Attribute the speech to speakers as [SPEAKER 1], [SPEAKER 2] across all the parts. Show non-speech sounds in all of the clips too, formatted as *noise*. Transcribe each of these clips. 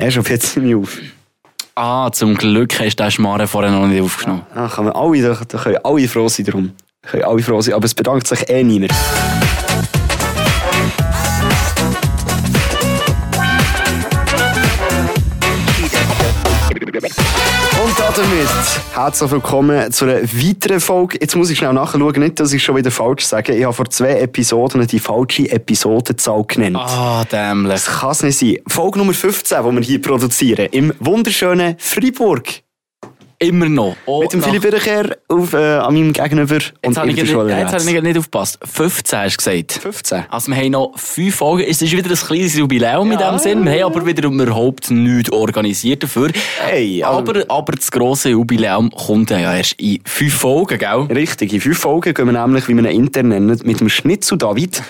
[SPEAKER 1] Er schon jetzt nicht auf.
[SPEAKER 2] Ah, zum Glück hast du den Schmarrn vorher noch nicht aufgenommen.
[SPEAKER 1] Ah, kann man alle, da, können alle froh sein drum. Können alle froh sein, aber es bedankt sich eh niemand. Damit herzlich willkommen zu einer weiteren Folge. Jetzt muss ich schnell nachschauen, nicht, dass ich schon wieder falsch sage. Ich habe vor zwei Episoden die falsche Episodenzahl genannt.
[SPEAKER 2] Ah, dämlich.
[SPEAKER 1] Das kann es nicht sein. Folge Nummer 15, die wir hier produzieren, im wunderschönen Freiburg.
[SPEAKER 2] Immer noch. Oh,
[SPEAKER 1] Mit dem Philipp Bircher auf, äh, an meinem Gegenüber und
[SPEAKER 2] Jetzt habe ich,
[SPEAKER 1] ich
[SPEAKER 2] nicht- jetzt habe ich nicht aufgepasst. 15 hast du gesagt.
[SPEAKER 1] 15.
[SPEAKER 2] Also wir haben noch fünf Folgen. Es ist wieder ein kleines Jubiläum in
[SPEAKER 1] Ja.
[SPEAKER 2] dem Sinn. Wir haben aber wieder überhaupt nichts organisiert dafür.
[SPEAKER 1] Hey, also-
[SPEAKER 2] aber, aber das grosse Jubiläum kommt ja erst in fünf Folgen, gell?
[SPEAKER 1] Richtig, in fünf Folgen gehen wir nämlich, wie wir ihn intern nennen, mit dem Schnitzel David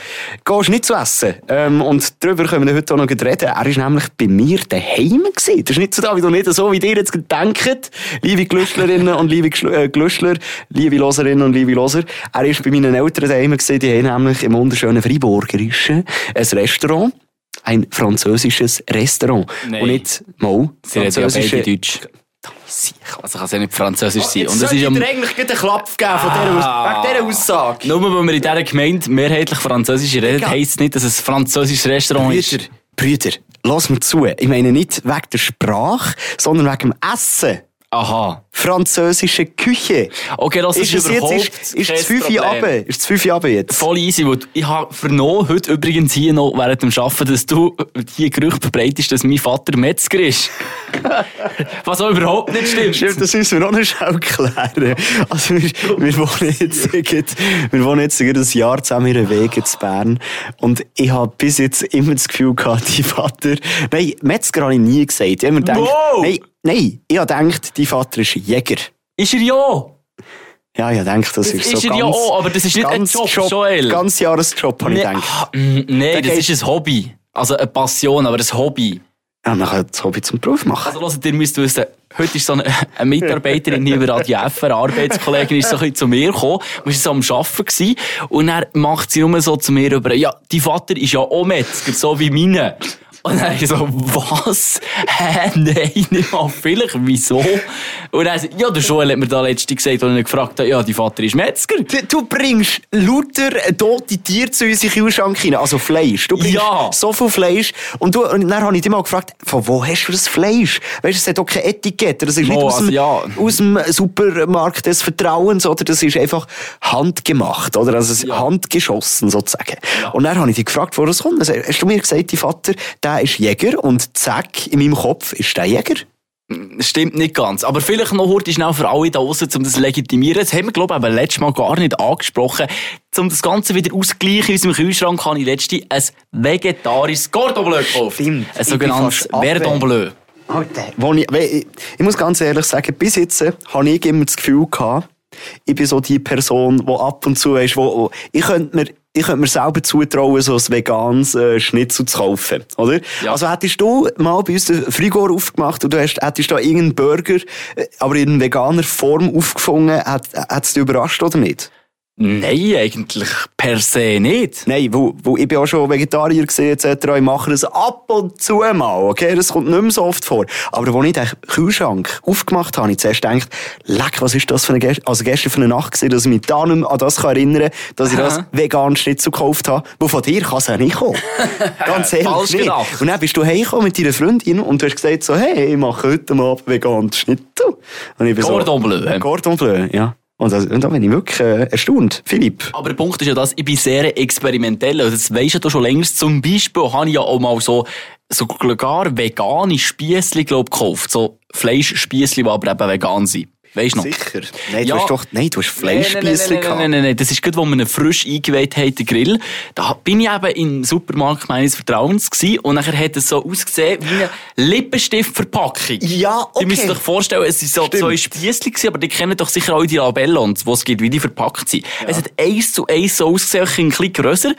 [SPEAKER 1] gehen Schnitzel essen. Ähm, und darüber können wir heute auch noch reden. Er war nämlich bei mir daheim gewesen. Der Schnitzel David und nicht so, wie ihr jetzt denkt. Liebe Glüschlerinnen und liebe äh, Glüschler, liebe Loserinnen und liebe Loser. Er war bei meinen Eltern daheim. Die haben nämlich im wunderschönen Freiburgerischen ein Restaurant. Ein französisches Restaurant.
[SPEAKER 2] Nein.
[SPEAKER 1] Und nicht, mal,
[SPEAKER 2] Sie reden ja Deutsch. Also kann es ja nicht Französisch sein. Und das ist ja...
[SPEAKER 1] eigentlich einen Klapp geben von dieser,
[SPEAKER 2] Ah.
[SPEAKER 1] wegen dieser Aussage.
[SPEAKER 2] Nur weil wir in dieser Gemeinde mehrheitlich Französisch reden, heisst es nicht, dass es ein französisches Restaurant ist.
[SPEAKER 1] Brüder, Brüder, lass mir zu. Ich meine nicht wegen der Sprache, sondern wegen dem Essen.
[SPEAKER 2] Aha.
[SPEAKER 1] Französische Küche.
[SPEAKER 2] Okay, das ist,
[SPEAKER 1] Ist es jetzt,
[SPEAKER 2] überhaupt
[SPEAKER 1] ist, ist
[SPEAKER 2] Problem.
[SPEAKER 1] runter? Ist Fünfe runter jetzt?
[SPEAKER 2] Voll easy, weil ich habe vernommen, heute übrigens hier noch während dem Arbeiten, dass du hier Gerüchte verbreitest, dass mein Vater Metzger ist. *laughs* Was auch überhaupt nicht stimmt.
[SPEAKER 1] Stimmt, das müssen wir noch schnell klären. Also, wir, wir wohnen jetzt, wir wohnen jetzt ein Jahr zusammen in Wege zu Bern. Und ich habe bis jetzt immer das Gefühl gehabt, die Vater, nein, Metzger habe ich nie gesagt. Ich habe immer gedacht,
[SPEAKER 2] Wow!
[SPEAKER 1] nein, nein, ich habe gedacht, die Vater ist Jäger.
[SPEAKER 2] Ist er ja.
[SPEAKER 1] Ja, ich denke, das,
[SPEAKER 2] Das
[SPEAKER 1] ist so
[SPEAKER 2] ist er
[SPEAKER 1] ganz,
[SPEAKER 2] ja auch, aber das ist nicht ein
[SPEAKER 1] ganz
[SPEAKER 2] Job, Joel.
[SPEAKER 1] Ganz Jahresjob, habe ich
[SPEAKER 2] Nee,
[SPEAKER 1] gedacht.
[SPEAKER 2] ah, mm, Nein, das ist ein Hobby. Also eine Passion, aber ein Hobby.
[SPEAKER 1] Ja, man kann das Hobby zum Beruf machen.
[SPEAKER 2] Also hört, ihr müsst wissen, heute ist so eine, eine Mitarbeiterin hier bei Radio F, eine Arbeitskollegin, ist so ein bisschen zu mir gekommen, wir waren so am Arbeiten gewesen, und dann macht sie nur so zu mir über, ja, dein Vater ist ja auch Metzger, so wie meine. Und dann ich so, was? *laughs* Hä? Nein, nicht mal vielleicht. Wieso? Und dann, ja, der Joel hat mir da letztens gesagt, als ich ihn gefragt habe, ja, dein Vater ist Metzger.
[SPEAKER 1] Du, du bringst lauter tote Tiere zu uns in Kühlschrank rein, also Fleisch. Du bringst
[SPEAKER 2] Ja.
[SPEAKER 1] so viel Fleisch. Und, du, und dann habe ich dich mal gefragt, von wo hast du das Fleisch? Weißt du, es hat auch keine Etikette. Das ist nicht
[SPEAKER 2] Oh,
[SPEAKER 1] aus, dem,
[SPEAKER 2] also ja.
[SPEAKER 1] aus dem Supermarkt des Vertrauens, oder? Das ist einfach handgemacht, oder? Also
[SPEAKER 2] Ja.
[SPEAKER 1] handgeschossen, sozusagen. Und dann habe ich dich gefragt, wo das kommt. Also, hast du mir gesagt, dein Vater, der ist Jäger und zack, in meinem Kopf ist der Jäger.
[SPEAKER 2] Das stimmt nicht ganz. Aber vielleicht noch heute schnell für alle da draussen, um das zu legitimieren. Das haben wir, glaube ich, aber letztes Mal gar nicht angesprochen. Um das Ganze wieder auszugleichen in unserem Kühlschrank habe ich letztens ein vegetarisches Cordon Bleu gekauft.
[SPEAKER 1] Stimmt.
[SPEAKER 2] Ein sogenanntes Verdon Bleu.
[SPEAKER 1] Alter. Ich, ich, ich muss ganz ehrlich sagen, bis jetzt habe ich immer das Gefühl gehabt, ich bin so die Person, die ab und zu ist, wo, wo ich könnte mir ich könnte mir selber zutrauen, so ein veganes äh, Schnitzel zu kaufen, oder?
[SPEAKER 2] Ja.
[SPEAKER 1] Also hättest du mal bei uns den Frigor aufgemacht und du hast, hättest da irgendeinen Burger, äh, aber in veganer Form aufgefunden, hat, hat es dich überrascht oder nicht?
[SPEAKER 2] Nein, eigentlich per se nicht.
[SPEAKER 1] Nein, wo, wo ich bin auch schon Vegetarier gesehen etc. Ich mache das ab und zu mal, okay? Das kommt nicht mehr so oft vor. Aber als ich den Kühlschrank aufgemacht habe, habe ich zuerst gedacht, leck, was ist das für eine Gest also gestern für eine Nacht gewesen, dass ich mich da nicht mehr an das kann erinnern kann, dass ich das vegan Schnitzel gekauft habe. Wo von dir kann es ja nicht kommen. *laughs* Ganz ehrlich
[SPEAKER 2] Falsch
[SPEAKER 1] nicht.
[SPEAKER 2] gedacht.
[SPEAKER 1] Und dann bist du heimgekommen mit deiner Freundin und du hast gesagt so, hey, ich mache heute mal veganen Schnitzel. Und ich bin
[SPEAKER 2] Cordon
[SPEAKER 1] so,
[SPEAKER 2] Bleu.
[SPEAKER 1] Cordon Bleu, ja. Und, das, und da bin ich wirklich äh, erstaunt. Philipp.
[SPEAKER 2] Aber der Punkt ist ja das, ich bin sehr experimentell. Also das weisst du schon längst. Zum Beispiel habe ich ja auch mal so, so gar vegane Spiessli, glaub, gekauft. So Fleischspiessli, die aber eben vegan sind. Weisst du noch?
[SPEAKER 1] Sicher. Nein,
[SPEAKER 2] Ja.
[SPEAKER 1] du hast doch, nein, du hast
[SPEAKER 2] Nein,
[SPEAKER 1] Fleischspiessli
[SPEAKER 2] nein, nein,
[SPEAKER 1] gehabt.
[SPEAKER 2] nein, nein, nein, das ist gut, wo wir ihn frisch eingeweiht haben, den Grill. Da bin ich eben im Supermarkt meines Vertrauens gewesen und nachher hat es so ausgesehen wie eine Lippenstiftverpackung.
[SPEAKER 1] Ja, okay.
[SPEAKER 2] Die müssen sich vorstellen, es sind so
[SPEAKER 1] Stimmt.
[SPEAKER 2] zwei gewesen, aber die kennen doch sicher alle die Labellons, die es gibt, wie die verpackt sind. Es hat eins zu eins so ausgesehen, ein bisschen grösser.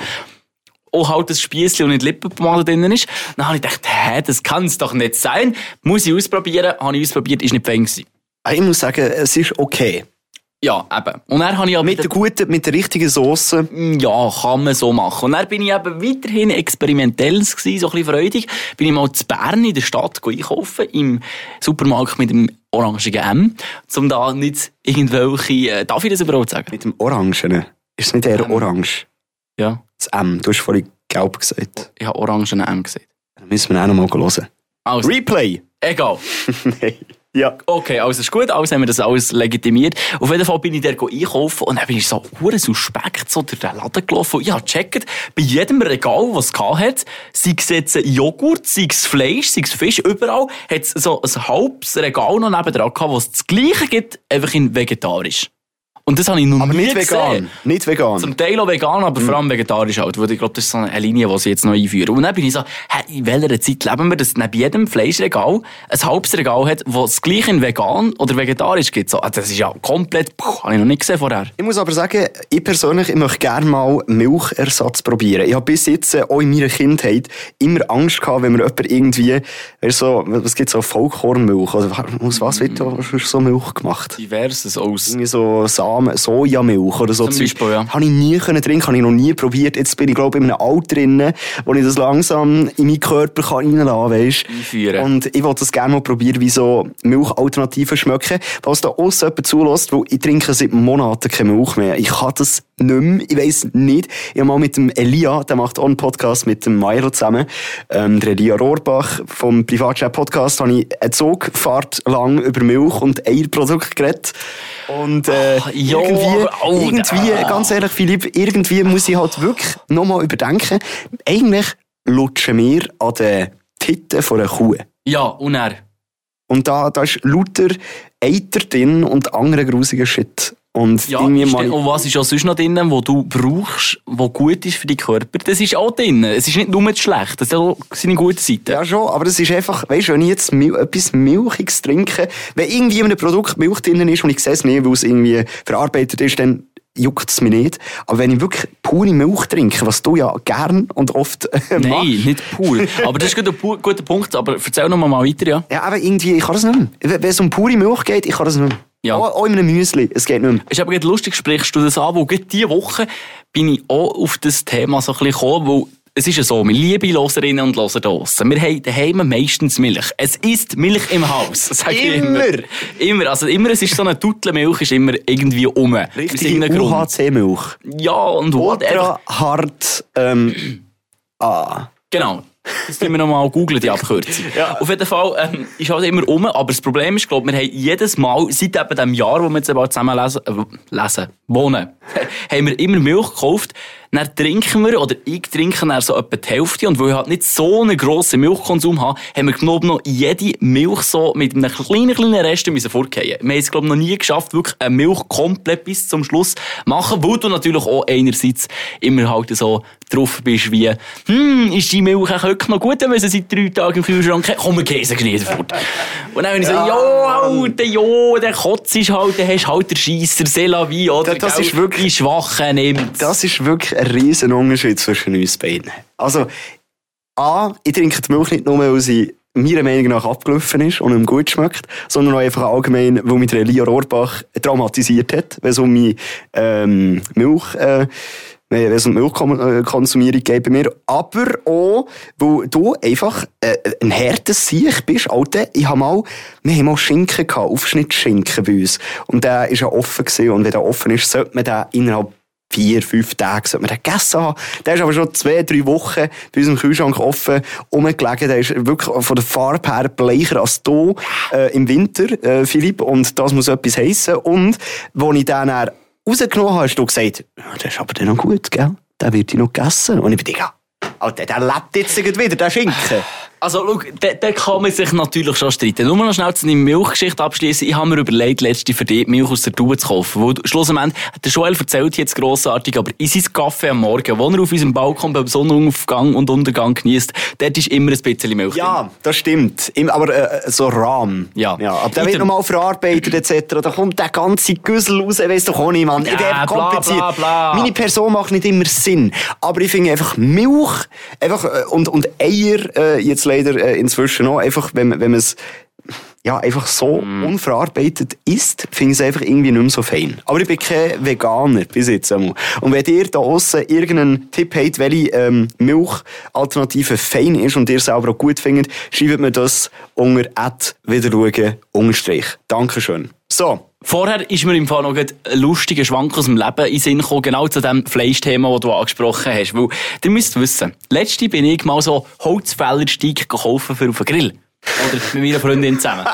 [SPEAKER 2] auch halt das Spiessli und nicht Lippenpomade drin ist. Dann habe ich gedacht, hä, das kann es doch nicht sein. Muss ich ausprobieren. Habe ich ausprobiert, ist nicht fäng gewesen.
[SPEAKER 1] Ich muss sagen, es ist okay.
[SPEAKER 2] Ja, eben. Und dann habe ich aber
[SPEAKER 1] Mit der guten, mit der richtigen Soße.
[SPEAKER 2] Ja, kann man so machen. Und dann bin ich eben weiterhin experimentell gewesen, so ein bisschen freudig. Bin ich mal zu Bern in der Stadt einkaufen, im Supermarkt mit dem orangigen M, um da nicht irgendwelche, äh, darf ich das überhaupt sagen?
[SPEAKER 1] Mit dem Orangenen. Ist es nicht eher
[SPEAKER 2] Ähm.
[SPEAKER 1] orange?
[SPEAKER 2] Ja,
[SPEAKER 1] Das M. Du hast vorhin gelb gesagt.
[SPEAKER 2] ich habe orangen M gesagt.
[SPEAKER 1] Dann müssen wir auch noch mal hören.
[SPEAKER 2] Also,
[SPEAKER 1] Replay!
[SPEAKER 2] egal.
[SPEAKER 1] Nein. *laughs* *laughs* Ja.
[SPEAKER 2] Okay, also ist gut, also haben wir das alles legitimiert. Auf jeden Fall bin ich da einkaufen und dann bin ich so hure suspekt so durch den Laden gelaufen. Ich habe gecheckt, bei jedem Regal, das es hat, sei es jetzt Joghurt, sei es Fleisch, sei es Fisch, überall hat es so ein halbes Regal noch nebendran gehabt, wo es das Gleiche gibt, einfach in vegetarisch. Und das habe ich noch
[SPEAKER 1] Aber
[SPEAKER 2] nie
[SPEAKER 1] nicht vegan.
[SPEAKER 2] gesehen.
[SPEAKER 1] Nicht vegan.
[SPEAKER 2] Zum Teil auch vegan, aber vor allem vegetarisch halt. Weil ich glaube, das ist so eine Linie, die sie jetzt noch einführen. Und dann bin ich so, hä, in welcher Zeit leben wir, dass neben jedem Fleischregal ein halbes Regal hat, wo es gleich in vegan oder vegetarisch gibt. So, ah, das ist ja komplett, puh, habe ich noch nicht gesehen vorher.
[SPEAKER 1] Ich muss aber sagen, ich persönlich ich möchte gerne mal Milchersatz probieren. Ich habe bis jetzt äh, auch in meiner Kindheit immer Angst gehabt, wenn mir jemand irgendwie, weißt, so, was gibt so Vollkornmilch? Oder aus was wird da so Milch gemacht?
[SPEAKER 2] Diverses aus.
[SPEAKER 1] Irgendwie so Samen, Sojamilch oder so.
[SPEAKER 2] Zum. Beispiel, ja.
[SPEAKER 1] Habe ich nie können trinken, habe ich noch nie probiert. Jetzt bin ich, glaube ich, in einem Alter drin, wo ich das langsam in meinen Körper kann reinlassen kann, weisst.
[SPEAKER 2] Einführen.
[SPEAKER 1] Und ich wollte das gerne mal probieren, wie so Milchalternativen schmecken. Was da aussen jemand zulässt, weil ich trinke seit Monaten keine Milch mehr. Ich kann das nicht mehr. Ich weiss nicht. Ich habe mal mit dem Elia, der macht auch einen Podcast mit dem Milo zusammen, ähm, der Elia Rohrbach vom Privatchat Podcast, habe ich eine Zugfahrt lang über Milch und Eierprodukte geredet. Und äh,
[SPEAKER 2] Ach,
[SPEAKER 1] irgendwie,
[SPEAKER 2] oh,
[SPEAKER 1] irgendwie,
[SPEAKER 2] ah.
[SPEAKER 1] ganz ehrlich, Philipp, irgendwie muss ich halt wirklich nochmal überdenken. Eigentlich lutschen wir an den Titten von einer Kuh.
[SPEAKER 2] Ja, und er.
[SPEAKER 1] Und da, da ist lauter Eiter drin und andere grusiger Shit. Und
[SPEAKER 2] Ja,
[SPEAKER 1] irgendwie mal,
[SPEAKER 2] und was ist auch sonst noch drin, wo du brauchst, wo gut ist für deinen Körper? Das ist auch drin. Es ist nicht nur das schlecht, das ist auch seine gute Seite.
[SPEAKER 1] ja schon, aber es ist einfach, weißt du, wenn ich jetzt Mil etwas Milchiges trinke, wenn irgendwie in einem Produkt Milch drin ist und ich sehe es nicht, weil es irgendwie verarbeitet ist, dann juckt es mich nicht. Aber wenn ich wirklich pure Milch trinke, was du ja gern und oft äh,
[SPEAKER 2] Nein,
[SPEAKER 1] machst,
[SPEAKER 2] nicht pur. Aber das ist ein guter Punkt. Aber erzähl noch mal weiter, ja.
[SPEAKER 1] Ja, aber irgendwie, ich kann das nicht mehr. Wenn wenn es um pure Milch geht, ich kann das nicht mehr.
[SPEAKER 2] Ja.
[SPEAKER 1] Auch, auch in einem Müsli, es geht nicht mehr.
[SPEAKER 2] ist aber gerade lustig, sprichst du das an, weil gerade diese Woche bin ich auch auf das Thema so ein bisschen gekommen, weil es ist ja so, wir liebe Loserinnen und Loser draussen. Wir haben daheim meistens Milch. Es ist Milch im Haus, *laughs* sag ich immer.
[SPEAKER 1] Immer.
[SPEAKER 2] Immer. Also immer, es ist so eine Tuttle Milch, ist immer irgendwie um.
[SPEAKER 1] Richtige
[SPEAKER 2] Grund.
[SPEAKER 1] UHC-Milch.
[SPEAKER 2] Ja, und
[SPEAKER 1] Ultra hart, ähm, *clears throat* ah.
[SPEAKER 2] Genau. Das müssen wir nochmal googeln, die Abkürzung.
[SPEAKER 1] Ja.
[SPEAKER 2] Auf jeden Fall ähm, ist halt immer um, aber das Problem ist, glaube wir haben jedes Mal, seit eben dem Jahr, wo wir jetzt zusammen lesen, äh, lesen wohnen, *laughs* haben wir immer Milch gekauft. Dann trinken wir, oder ich trinke dann so etwa die Hälfte. Und weil ich halt nicht so einen grossen Milchkonsum habe, haben wir glaube noch jede Milch so mit einem kleinen, kleinen Rest müssen vorgehen. Wir haben es glaube noch nie geschafft, wirklich eine Milch komplett bis zum Schluss machen, weil du natürlich auch einerseits immer halt so drauf bist wie, hm, ist die Milch eigentlich noch gut, wenn sie seit drei Tagen im Kühlschrank haben? Komm, wir gehen nicht fort. Und dann bin ich so, ja, Alter, ja, der Kotz ist halt, dann hast halt den Scheisser, c'est la vie, oder?
[SPEAKER 1] Das
[SPEAKER 2] gell?
[SPEAKER 1] ist wirklich-
[SPEAKER 2] Die Schwachen nimmt.
[SPEAKER 1] Das ist wirklich ein riesen Unterschied zwischen uns beiden. Also, A, ich trinke die Milch nicht nur, weil sie meiner Meinung nach abgelaufen ist und ihm gut schmeckt, sondern auch einfach allgemein, weil mich der Elia Rohrbach traumatisiert hat, wenn es um meine ähm, Milch, äh, wenn es um Milchkonsumierung geht bei mir. Aber auch, weil du einfach äh, ein hartes Sieg bist. Alter, ich hab mal, wir haben mal Schinken gehabt, Aufschnittschinken bei uns. Und der ist ja offen gewesen. Und wenn der offen ist, sollte man den innerhalb vier, fünf Tage sollte man den gegessen haben. Der ist aber schon zwei, drei Wochen bei unserem Kühlschrank offen rumgelegen. Der ist wirklich von der Farbe her bleicher als du äh, im Winter, äh, Philipp. Und das muss etwas heissen. Und, als ich den dann rausgenommen habe, hast du gesagt, der ist aber dann noch gut, gell? Der wird noch gegessen. Und ich bin Digga, Alter, der lebt jetzt wieder, der Schinken.
[SPEAKER 2] Also, schau, da, da kann man sich natürlich schon streiten. Nur noch schnell zu deiner Milchgeschichte abschließen. Ich habe mir überlegt, letzte für dich Milch aus der Tube zu kaufen. Weil, schlussendlich, der Joel erzählt jetzt grossartig, aber in seinem Kaffee am Morgen, wo er auf unserem Balkon beim Sonnenaufgang und Untergang genießt, dort ist immer ein bisschen Milch drin.
[SPEAKER 1] Ja, das stimmt. Im- Aber äh, so Rahm.
[SPEAKER 2] Ja.
[SPEAKER 1] ja aber der wird nochmal verarbeitet etc. Da kommt der ganze Güssel raus, weißt du auch. Ich
[SPEAKER 2] Ja,
[SPEAKER 1] bin einfach
[SPEAKER 2] bla,
[SPEAKER 1] kompliziert.
[SPEAKER 2] bla, bla.
[SPEAKER 1] Meine Person macht nicht immer Sinn. Aber ich finde einfach Milch einfach, äh, und, und Eier äh, jetzt leider äh, inzwischen auch, einfach, wenn, wenn man es ja, einfach so mm. unverarbeitet isst, finde ich es einfach irgendwie nicht mehr so fein. Aber ich bin kein Veganer bis jetzt einmal. Und wenn ihr da außen irgendeinen Tipp habt, welche ähm, Milchalternative fein ist und ihr selber auch gut findet, schreibt mir das unter wiederschauen, unterstrich. Dankeschön. So.
[SPEAKER 2] Vorher ist mir im Fall noch ein lustiger Schwank aus dem Leben in Sinn gekommen, genau zu dem Fleischthema, das du angesprochen hast. Weil, ihr müsst wissen, letzte bin ich mal so Holzfällersteig gekauft für auf den Grill. Oder mit meiner Freundin zusammen.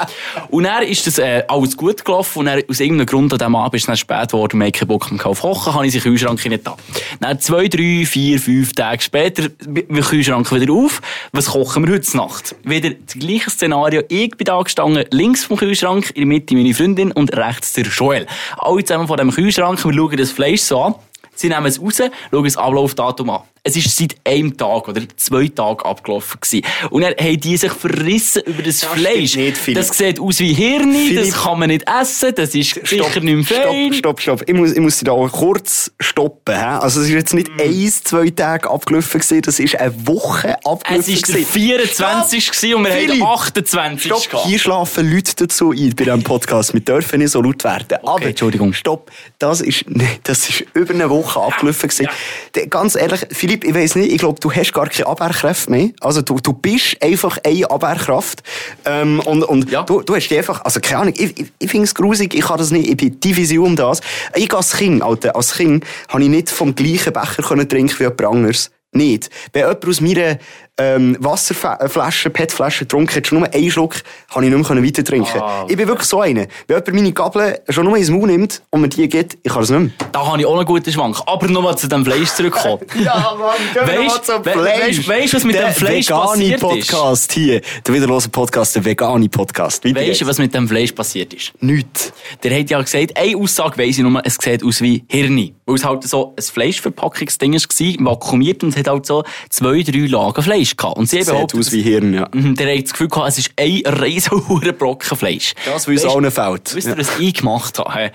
[SPEAKER 2] Und dann ist das äh, alles gut gelaufen und dann, aus irgendeinem Grund an diesem Abend ist es dann spät geworden, wir keinen Bock mehr auf Kochen, habe ich den Kühlschrank nicht da. Dann zwei, drei, vier, fünf Tage später, wir Kühlschrank wieder auf. Was kochen wir heute Nacht? Wieder das gleiche Szenario. Ich bin da gestanden, links vom Kühlschrank, in der Mitte meine Freundin und rechts der Joel. Alle zusammen vor dem Kühlschrank, wir schauen das Fleisch so an. Sie nehmen es raus, schauen das Ablaufdatum an. Es ist seit einem Tag oder zwei Tagen abgelaufen gewesen. Und dann haben die sich verrissen über das, das Fleisch. Nicht, das sieht aus wie Hirni, Philipp. das kann man nicht essen, das ist stopp, sicher nicht mehr fein.
[SPEAKER 1] Stopp, stopp, stopp. Ich muss, ich muss dich da auch kurz stoppen. He? Also es ist jetzt nicht mm. eins, zwei Tage abgelaufen gewesen, das ist eine Woche abgelaufen
[SPEAKER 2] Es ist der 24. Stopp. und wir Philipp. haben 28.
[SPEAKER 1] Stopp, gehabt. hier schlafen Leute dazu ein bei diesem Podcast. Wir dürfen nicht so laut werden. Okay, Aber, Entschuldigung. Stopp, das ist, *laughs* das ist über eine Woche abgelaufen gewesen. Ja. Ganz ehrlich, Philipp, Philipp, ich weiss nicht, ich glaube, du hast gar keine Abwehrkräfte mehr. Also du, du bist einfach eine Abwehrkraft. Ähm, und und ja. du, du hast die einfach, also keine Ahnung, ich, ich, ich finde es grusig, ich kann das nicht, ich bin um das. Ich als Kind, Alter, als Kind, habe ich nicht vom gleichen Becher können trinken wie jemand anderes. Nicht. Wenn jemand aus meiner ähm, Wasserflasche, PET-Flasche getrunken hat, schon nur einen Schluck, kann ich nicht mehr weiter trinken. Ah. Ich bin wirklich so einer. Wenn jemand meine Gabel schon nur ins Maul nimmt und mir die gibt, ich kann es nicht mehr.
[SPEAKER 2] Da habe ich auch einen guten Schwank. Aber nochmal zu dem Fleisch zurückkommen. *laughs*
[SPEAKER 1] ja, Mann, weißt, zum Fleisch. Weißt,
[SPEAKER 2] weißt, was mit der dem Fleisch passiert
[SPEAKER 1] Podcast hier. Der wiederlose Podcast, der vegane Podcast.
[SPEAKER 2] Weiter weißt du, was mit dem Fleisch passiert ist?
[SPEAKER 1] Nichts.
[SPEAKER 2] Der hat ja gesagt, eine Aussage weiss ich nur, es sieht aus wie Hirni. Weil es halt so ein Fleischverpackungsding war, vakuumiert und es hat halt so zwei, drei Lagen Fleisch gehabt. Und sie
[SPEAKER 1] Sieht aus wie Hirn, ja.
[SPEAKER 2] Mhm, der hat das Gefühl gehabt, es ist ein riesiger Brocken Fleisch.
[SPEAKER 1] Das, weil es allen fällt.
[SPEAKER 2] Wisst ihr, ja. was ich gemacht habe?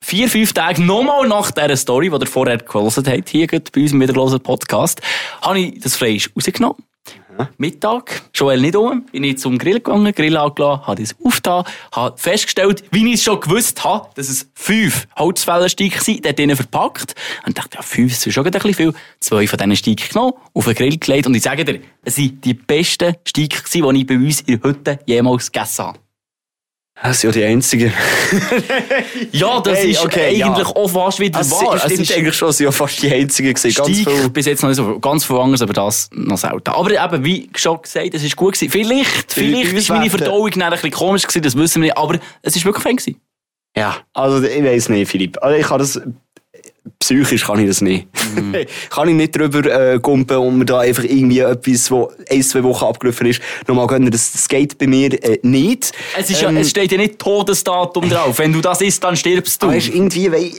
[SPEAKER 2] Vier, fünf Tage nochmal nach dieser Story, die ihr vorher gelesen habt, hier bei uns im Wiederlosen Podcast, habe ich das Fleisch rausgenommen Mittag, Joel nicht um, bin ich zum Grill gegangen, Grill angelassen, habe das aufgetan, habe festgestellt, wie ich es schon gewusst habe, dass es fünf Holzfällensteine sind, dort drinnen verpackt. Und dachte, ja, fünf ist schon ein bisschen viel. Zwei von diesen Steigen genommen, auf den Grill gelegt und ich sage dir, es waren die besten Steine, die ich bei uns in der Hütte jemals gegessen habe.
[SPEAKER 1] Das sind ja die einzigen. *laughs*
[SPEAKER 2] ja, das hey, ist okay, eigentlich ja. auch fast wieder
[SPEAKER 1] also,
[SPEAKER 2] wahr.
[SPEAKER 1] Es ist eigentlich schon, ja fast die einzigen gewesen.
[SPEAKER 2] Ganz viel. bis jetzt noch nicht so, ganz viel anderes, aber das noch selten. Aber eben, wie schon gesagt, es ist gut gewesen. Vielleicht, vielleicht ist meine Verdauung ein bisschen komisch gewesen, das wissen wir nicht, aber es ist wirklich fein gewesen.
[SPEAKER 1] Ja, also ich weiß nicht, Philipp. Also ich habe das psychisch kann ich das nicht. Mm. *laughs* kann ich nicht drüber äh, gumpen und mir da einfach irgendwie etwas, wo ein, zwei Wochen abgelaufen ist, nochmal gönnen. Das, das geht bei mir äh, nicht.
[SPEAKER 2] Es, ist ähm, ja, es steht ja nicht Todesdatum *laughs* drauf. Wenn du das isst, dann stirbst du.
[SPEAKER 1] Weißt, irgendwie, weil,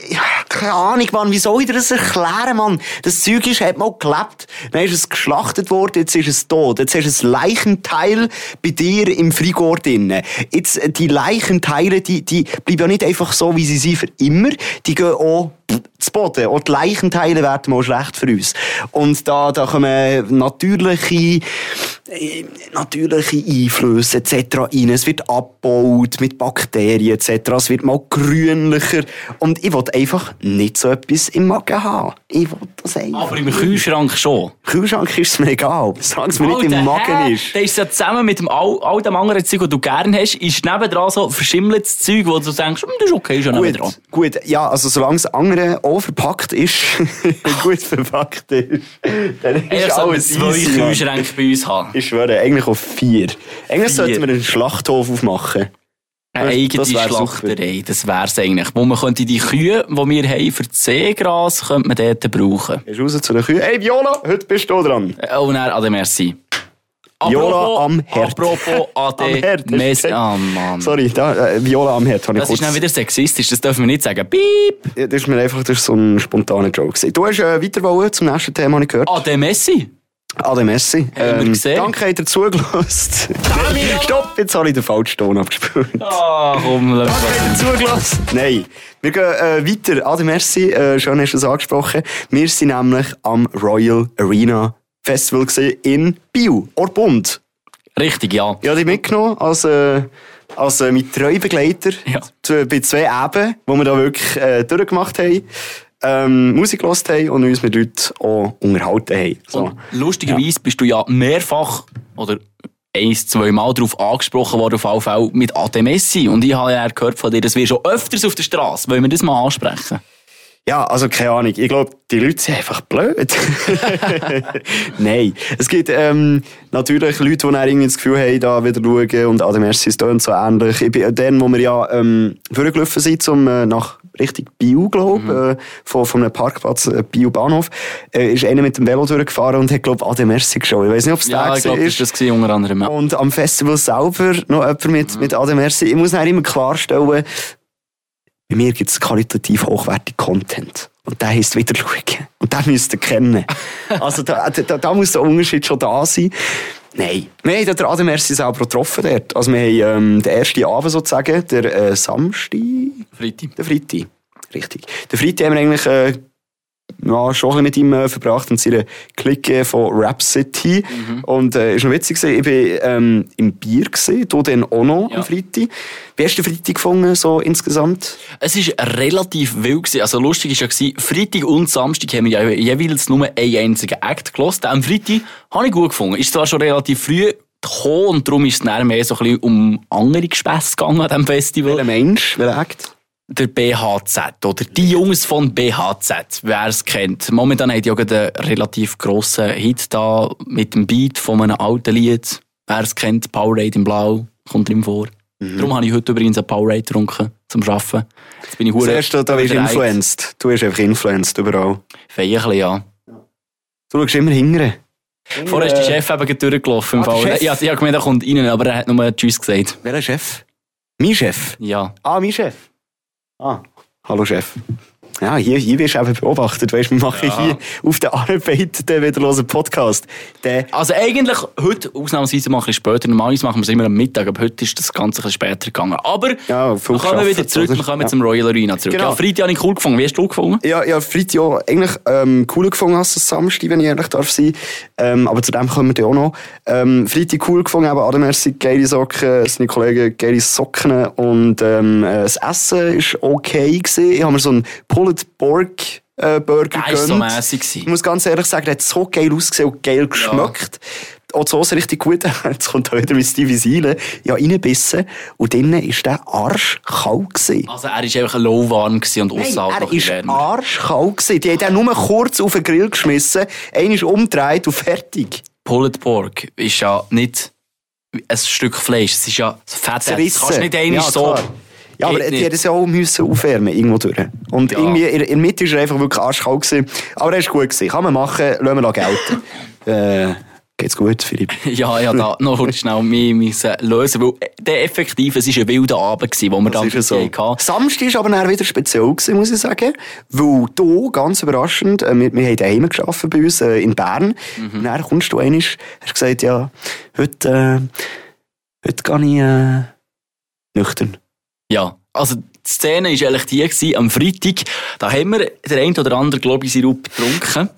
[SPEAKER 1] keine Ahnung, Mann, wie soll ich dir das erklären, Mann? Das Zeug ist, hat mal gelebt, dann ist es geschlachtet worden, jetzt ist es tot. Jetzt hast du ein Leichenteil bei dir im Frigor drin. Jetzt, äh, die Leichenteile, die, die bleiben ja nicht einfach so, wie sie sind für immer. Die gehen auch zu Boden. Auch die Leichenteile werden mal schlecht für uns. Und da, da kommen natürliche, äh, natürliche Einflüsse etc. rein. Es wird abgebaut mit Bakterien etc. Es wird mal grünlicher. Und ich will einfach nicht so etwas im Magen haben. Ich will das einfach.
[SPEAKER 2] Aber im Kühlschrank schon.
[SPEAKER 1] Im Kühlschrank ist es mir egal. Solange es mir nicht im Magen
[SPEAKER 2] hä?
[SPEAKER 1] ist.
[SPEAKER 2] Das ist ja zusammen mit dem all, all dem anderen Zeug, das du gerne hast, ist nebendran so verschimmeltes Zeug, wo du denkst, hm, das ist okay, schon nebendran.
[SPEAKER 1] Gut, ja, also solange das andere auch verpackt ist, *laughs* gut verpackt ist, dann ist
[SPEAKER 2] Ehrlich alles zwei Kühlschränke bei uns haben.
[SPEAKER 1] Ich schwöre, eigentlich auf vier. Eigentlich vier. sollten wir einen Schlachthof aufmachen.
[SPEAKER 2] Eine eigene Schlachterei, super. das wär's eigentlich. Wo man könnte die Kühe, die wir haben für Seegras, könnte man dort brauchen.
[SPEAKER 1] Gehst raus zu den Kühen. Hey Viola, heute bist du dran.
[SPEAKER 2] Oh nein, ade merci.
[SPEAKER 1] Viola am Herd.
[SPEAKER 2] Apropos *laughs* AD Messi. Oh Mann.
[SPEAKER 1] Sorry, da, äh, Viola am Herd.
[SPEAKER 2] Das ist dann wieder sexistisch, das dürfen wir nicht sagen. Piep!
[SPEAKER 1] Ja, das ist mir einfach das ist so ein spontaner Joke. Gewesen. Du hast äh, weiter wollen zum nächsten Thema, habe ich gehört.
[SPEAKER 2] AD Messi?
[SPEAKER 1] Ade Messi.
[SPEAKER 2] Haben ähm, gesehen.
[SPEAKER 1] Danke, habt ihr zugelassen. *laughs* Stopp, jetzt habe ich den falschen Ton abgespielt.
[SPEAKER 2] Ah, oh, komm,
[SPEAKER 1] Danke, habt ihr zugelassen. Nein. Wir gehen äh, weiter. Ade Messi, äh, schön hast du es angesprochen. Wir sind nämlich am Royal Arena Festival in Biel, Orbund.
[SPEAKER 2] Richtig, ja.
[SPEAKER 1] Ich habe dich mitgenommen als, äh, als äh, mein Treubegleiter
[SPEAKER 2] Ja.
[SPEAKER 1] zu, bei zwei Eben, wo wir da wirklich äh, durchgemacht haben, ähm, Musik gehört haben und uns mit Leuten auch unterhalten haben. So.
[SPEAKER 2] Lustigerweise bist du ja mehrfach oder eins, zwei Mal darauf angesprochen worden, auf Fall mit Ade Messi. Und ich habe ja gehört von dir, das wirst schon öfters auf der Straße. Wollen wir das mal ansprechen?
[SPEAKER 1] Ja, also keine Ahnung. Ich glaube, die Leute sind einfach blöd. *laughs* Nein. Es gibt ähm, natürlich Leute, die dann irgendwie das Gefühl haben, da wieder schauen und Adam Merci ist so ähnlich. Ich bin dann, wo wir ja ähm, vorgelaufen sind, zum, äh, nach Richtung Bio, glaube äh, von, von einem Parkplatz, äh, Bio Bahnhof, äh, ist einer mit dem Velo durchgefahren und hat, glaube ich, Adam Merci geschaut. Ich weiß nicht, ob es
[SPEAKER 2] Ja,
[SPEAKER 1] der
[SPEAKER 2] ich glaube, das
[SPEAKER 1] ist.
[SPEAKER 2] war das gewesen, unter anderem. Ja.
[SPEAKER 1] Und am Festival selber noch jemand mit, mit Adam Merci. Ich muss dann immer klarstellen, bei mir gibt es qualitativ hochwertigen Content. Und der heisst wieder schauen. Und den müsst ihr kennen. *laughs* Also da, da, da muss der Unterschied schon da sein. Nein. Wir haben den Adam Merci selber getroffen dort. Also wir haben ähm, den ersten Abend sozusagen, der äh, Samstag,
[SPEAKER 2] Freitag.
[SPEAKER 1] der Freitag. Richtig. Den Freitag haben wir eigentlich äh, ja, schon mit ihm äh, verbracht und seine Clique von Rap City. Und äh, ist noch witzig gewesen. Ich bin ähm, im Bier gesehen, du dann auch noch
[SPEAKER 2] Ja.
[SPEAKER 1] am Freitag. Wie hast du den Freitag gefunden, so insgesamt?
[SPEAKER 2] Es war relativ wild. Gewesen. Also lustig war ja, Freitag und Samstag haben wir ja jeweils nur einen einzigen Act gehört. Am Freitag habe ich gut gefunden. Ist zwar schon relativ früh gekommen und darum ist es mehr so ein bisschen um andere Gespässe gegangen an diesem Festival.
[SPEAKER 1] Welcher Mensch, welcher Act?
[SPEAKER 2] Der BHZ oder die Jungs von BHZ, wer es kennt. Momentan haben die auch einen relativ grossen Hit da mit dem Beat von einem alten Lied. Wer es kennt, Powerade in Blau, kommt drin vor. Darum habe ich heute übrigens einen Powerade getrunken zum Arbeiten. Jetzt bin ich
[SPEAKER 1] Das
[SPEAKER 2] hure
[SPEAKER 1] wirst du
[SPEAKER 2] überdreht.
[SPEAKER 1] influenced. Du bist einfach influenced überall.
[SPEAKER 2] Bisschen, ja.
[SPEAKER 1] Du schaust immer hingern.
[SPEAKER 2] Vorher ist der Chef eben durchgelaufen. Im
[SPEAKER 1] Ah,
[SPEAKER 2] Fall. Ja, ich habe gemeint, er kommt rein, aber er hat nur Tschüss gesagt.
[SPEAKER 1] Welcher Chef? Mein Chef?
[SPEAKER 2] Ja.
[SPEAKER 1] Ah, mein Chef. Ah, hallo Chef. Ja, hier, hier wirst du eben beobachtet. Weißt du, wir machen
[SPEAKER 2] Ja.
[SPEAKER 1] hier auf der Arbeit den wieder einen Podcast. Der,
[SPEAKER 2] Also eigentlich heute ausnahmsweise ein bisschen später. Normalerweise machen wir es immer am Mittag, aber heute ist das Ganze ein bisschen später gegangen. Aber
[SPEAKER 1] Ja,
[SPEAKER 2] wir kommen wieder zurück,
[SPEAKER 1] oder?
[SPEAKER 2] wir kommen
[SPEAKER 1] Ja.
[SPEAKER 2] zum Royal Arena zurück.
[SPEAKER 1] Genau.
[SPEAKER 2] Ja, Freitag habe ich cool gefunden. Wie hast du gefunden?
[SPEAKER 1] ja, ja, Freitag auch eigentlich ähm, cooler gefunden als das Samstag, wenn ich ehrlich darf sein. Ähm, aber zu dem kommen wir dann auch noch. Ähm, Freitag cool gefunden, eben Adam Merci, geile Socken, seine Kollegen, geile Socken und ähm, äh, das Essen ist okay gewesen. Ich habe mir so einen Pulled Pork äh, Burger
[SPEAKER 2] war so mässig.
[SPEAKER 1] Ich muss ganz ehrlich sagen, der hat so geil ausgesehen und geil geschmeckt. Auch die Soße richtig gut. *laughs* Jetzt kommt er wieder mit Stevie Seele. Ja, reinbissen. Und drinnen war der arschkalt. gewesen.
[SPEAKER 2] Also er war einfach lauwarm und noch
[SPEAKER 1] er war arschkalt. gewesen. Die haben den nur kurz auf den Grill geschmissen, einmal umgedreht und fertig.
[SPEAKER 2] Pulled Pork ist ja nicht ein Stück Fleisch, es ist ja Fett. Das kannst du nicht einmal
[SPEAKER 1] ja,
[SPEAKER 2] so...
[SPEAKER 1] klar. Ja, aber die hätten es ja auch müssen aufwärmen irgendwo durch. Und
[SPEAKER 2] Ja.
[SPEAKER 1] irgendwie in, der Mitte war er einfach wirklich arschkalt. Gewesen. Aber er war gut. Gewesen. Kann man machen, lassen wir da gelten. *laughs* äh, geht's gut, Philipp? *laughs*
[SPEAKER 2] Ja, ja, da noch kurz schnell mehr müssen lösen, weil äh, der effektiv, es war ein wilder Abend, gewesen, wo wir
[SPEAKER 1] Das ja so.
[SPEAKER 2] hatten.
[SPEAKER 1] Samstag war aber dann wieder speziell, gewesen, muss ich sagen. Weil du, ganz überraschend, äh, wir, wir haben daheim gearbeitet bei uns äh, in Bern. Und dann kommst du einmal, hast gesagt, ja, heute, äh, heute gehe ich äh, nüchtern.
[SPEAKER 2] Ja, also die Szene war eigentlich die gewesen, am Freitag. Da haben wir der ein oder andere, glaube ich, Sirup getrunken.